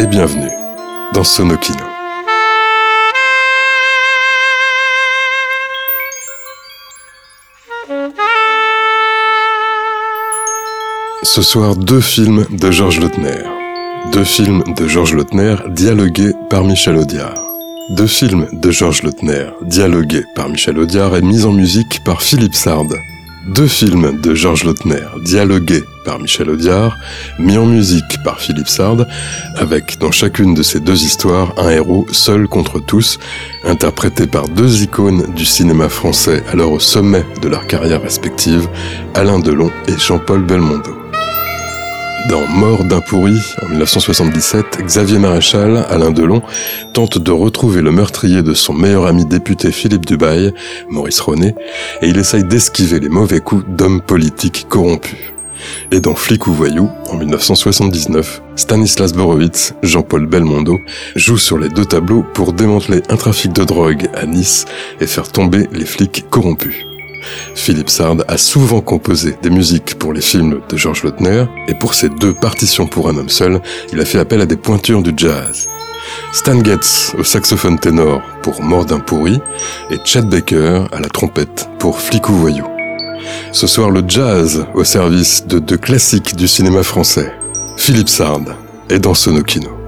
et bienvenue dans Sonokino. Ce soir, deux films de Georges Lautner. Deux films de Georges Lautner dialogués par Michel Audiard. Deux films de Georges Lautner dialogués par Michel Audiard et mis en musique par Philippe Sard. Deux films de Georges Lautner dialogués par Michel Audiard, mis en musique par Philippe Sard, avec dans chacune de ces deux histoires un héros seul contre tous, interprété par deux icônes du cinéma français alors au sommet de leur carrière respective, Alain Delon et Jean-Paul Belmondo. Dans Mort d'un pourri, en 1977, Xavier Maréchal, Alain Delon, tente de retrouver le meurtrier de son meilleur ami député Philippe Dubail, Maurice Ronet, et il essaye d'esquiver les mauvais coups d'hommes politiques corrompus. Et dans Flic ou Voyou, en 1979, Stanislas Borowitz, Jean-Paul Belmondo, jouent sur les deux tableaux pour démanteler un trafic de drogue à Nice et faire tomber les flics corrompus. Philippe Sard a souvent composé des musiques pour les films de Georges Lautner, et pour ses deux partitions pour un homme seul, il a fait appel à des pointures du jazz. Stan Getz au saxophone ténor pour Mort pourri, et Chad Baker à la trompette pour Flic ou Voyou. Ce soir, le jazz au service de deux classiques du cinéma français. Philippe Sard est dans Sonokino.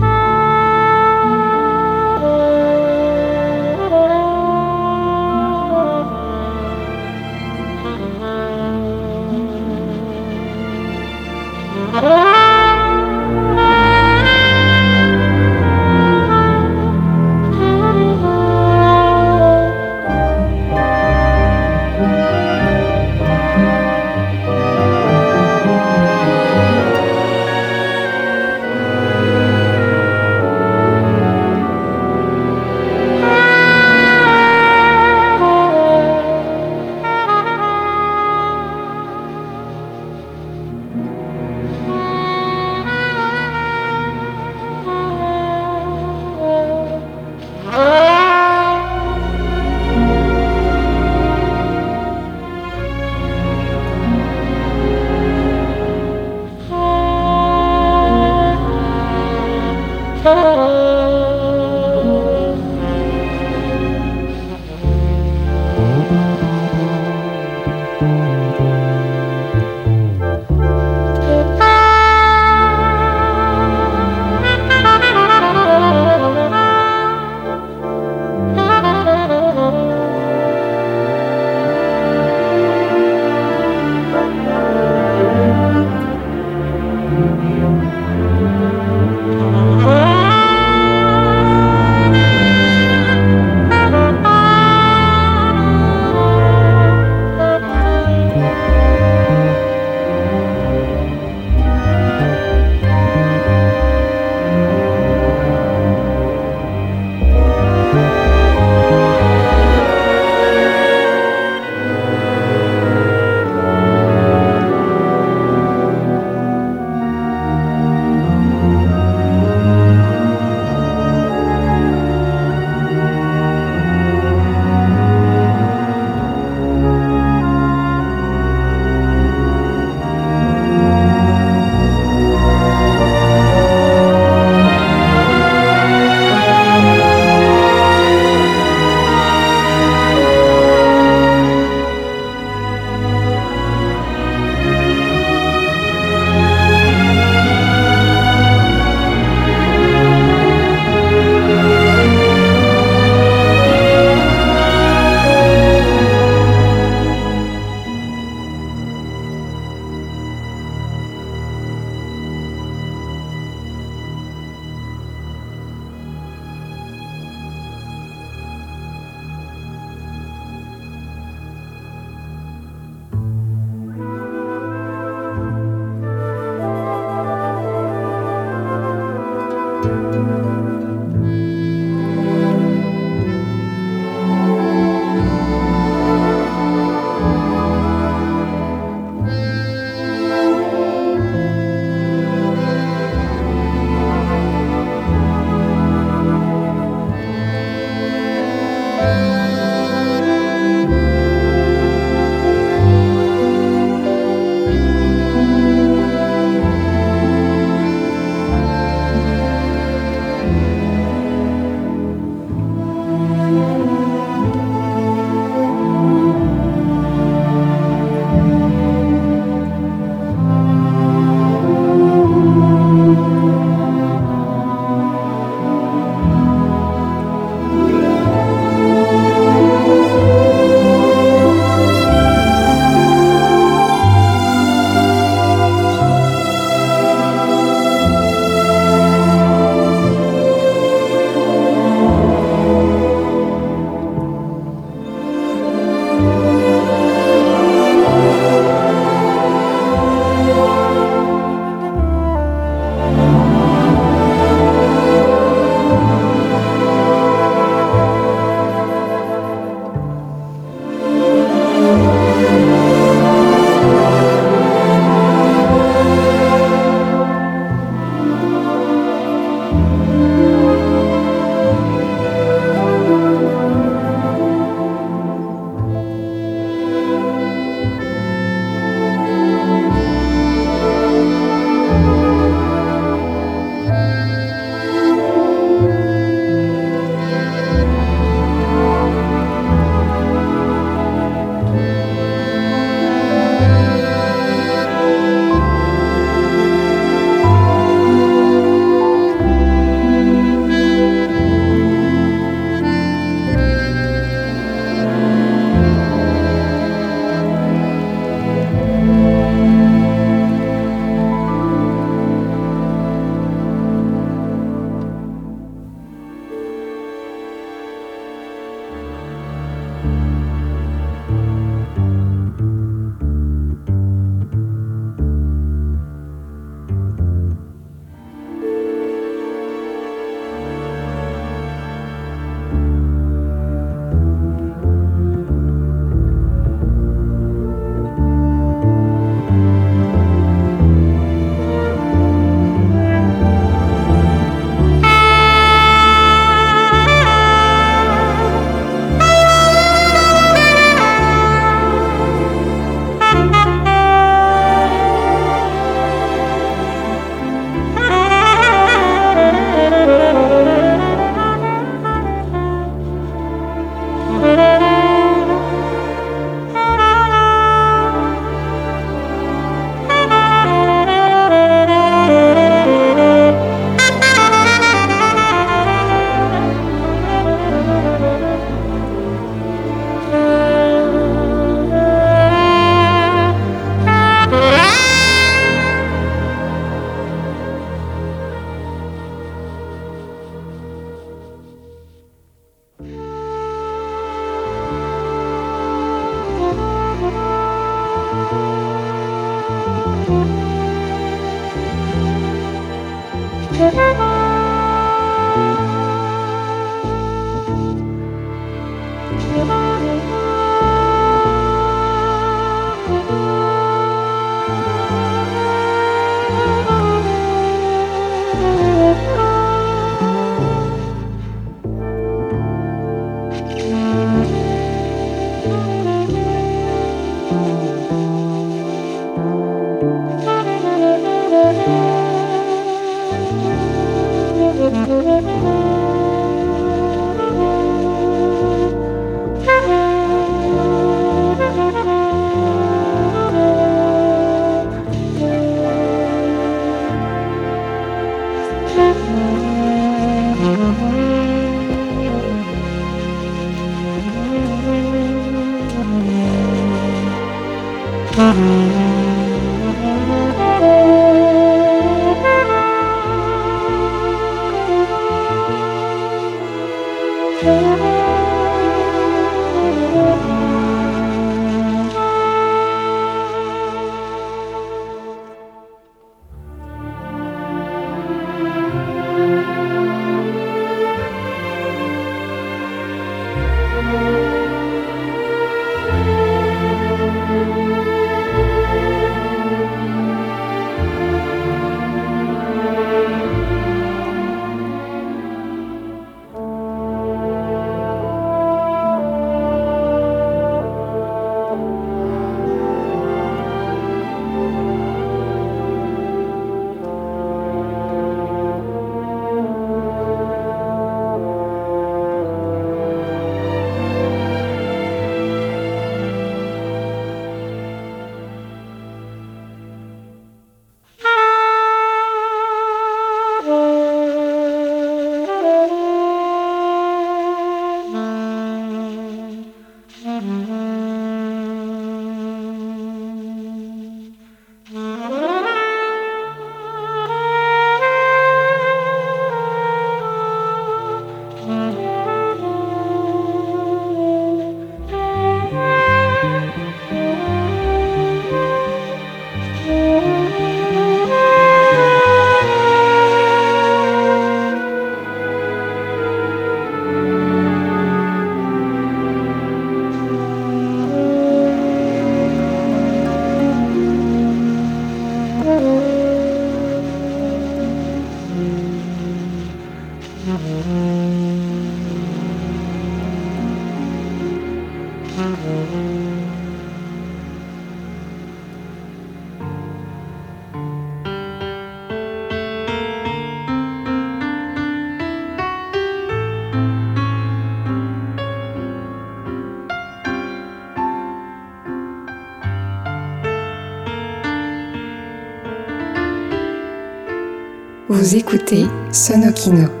Vous écoutez Sonokino,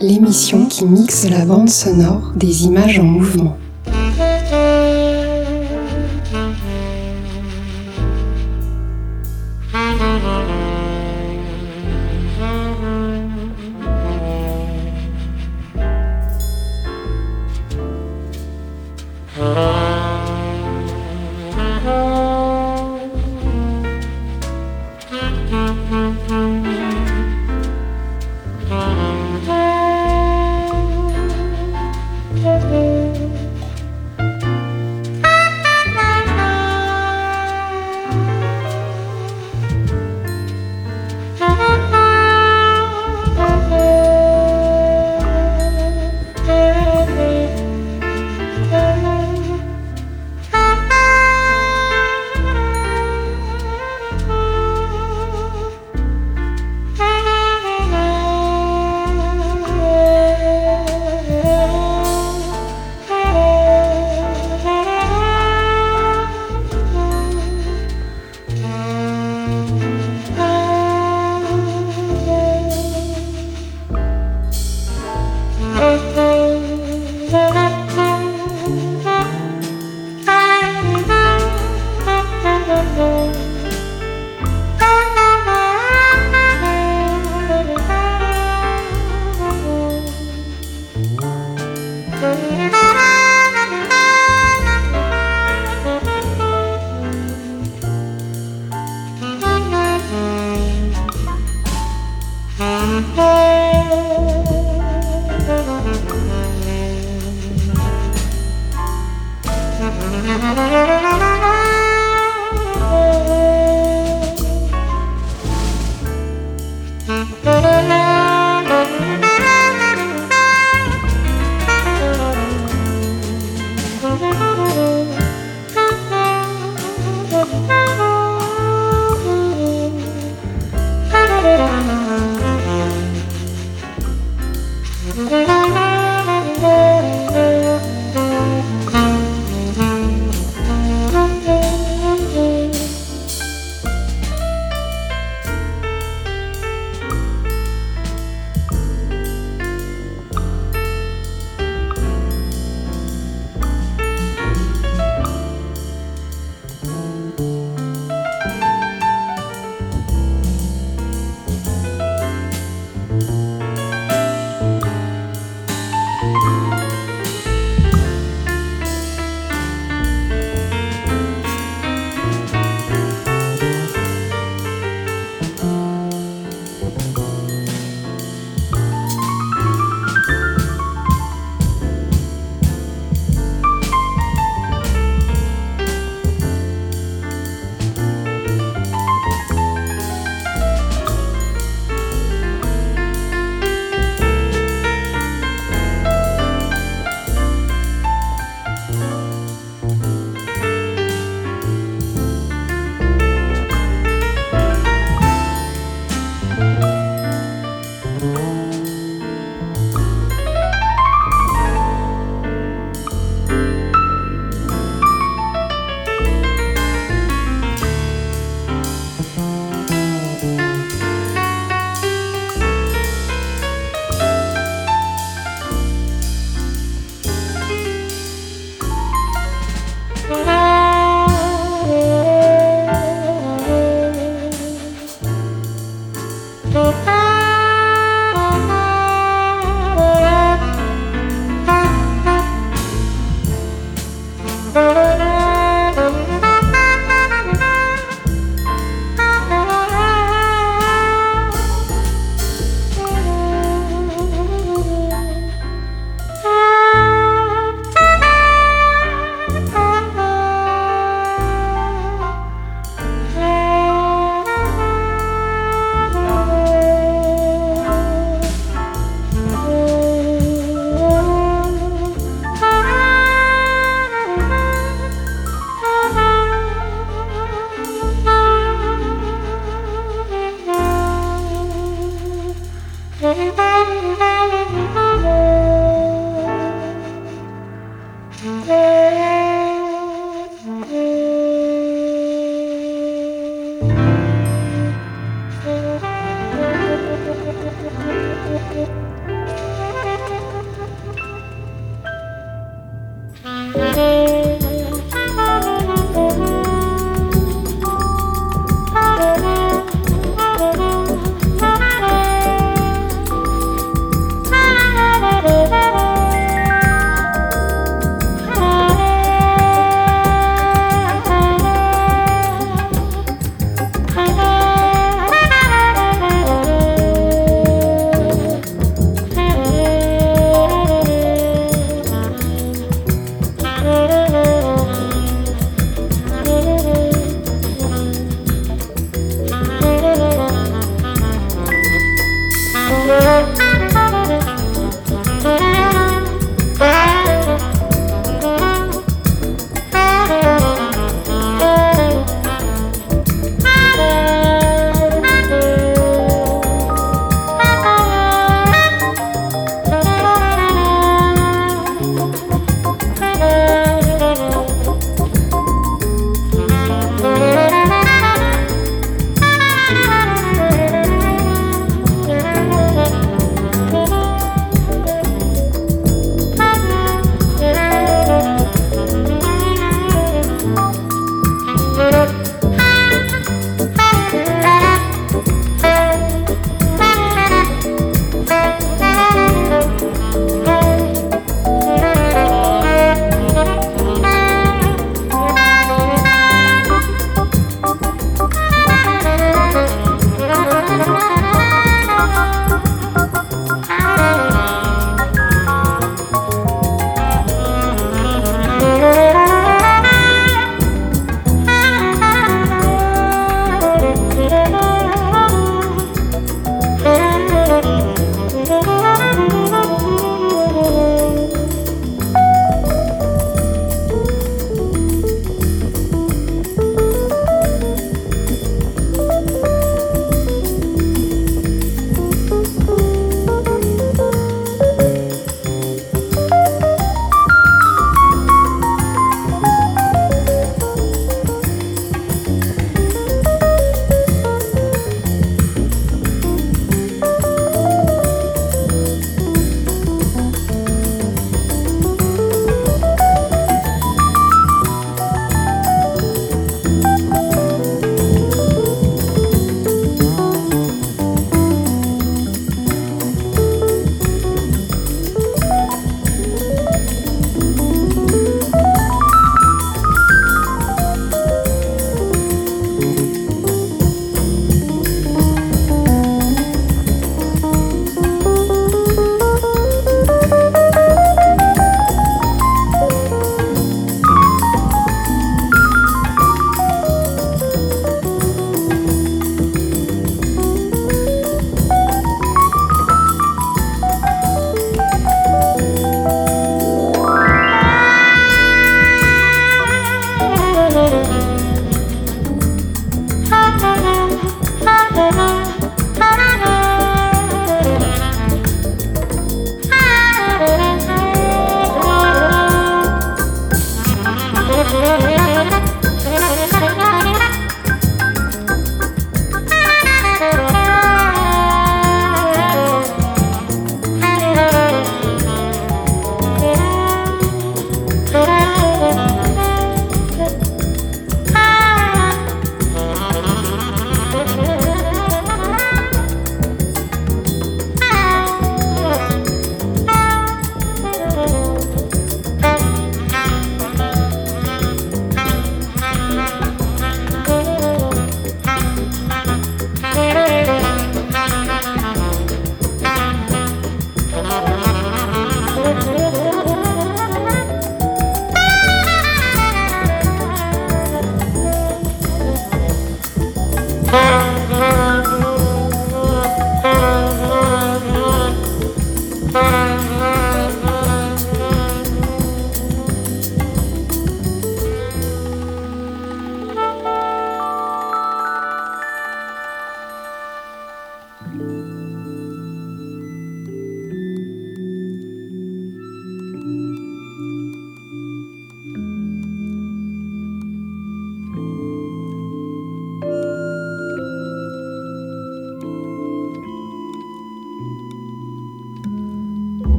l'émission qui mixe la bande sonore des images en mouvement.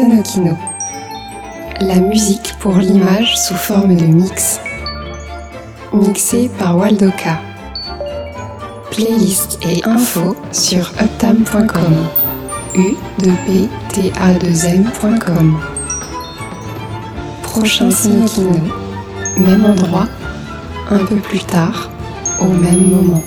Sonokino, la musique pour l'image sous forme de mix, mixé par Waldoka. Playlist et info sur uptam.com, u 2 p t a 2 m.com. Prochain Sonokino, même endroit, un peu plus tard, au même moment.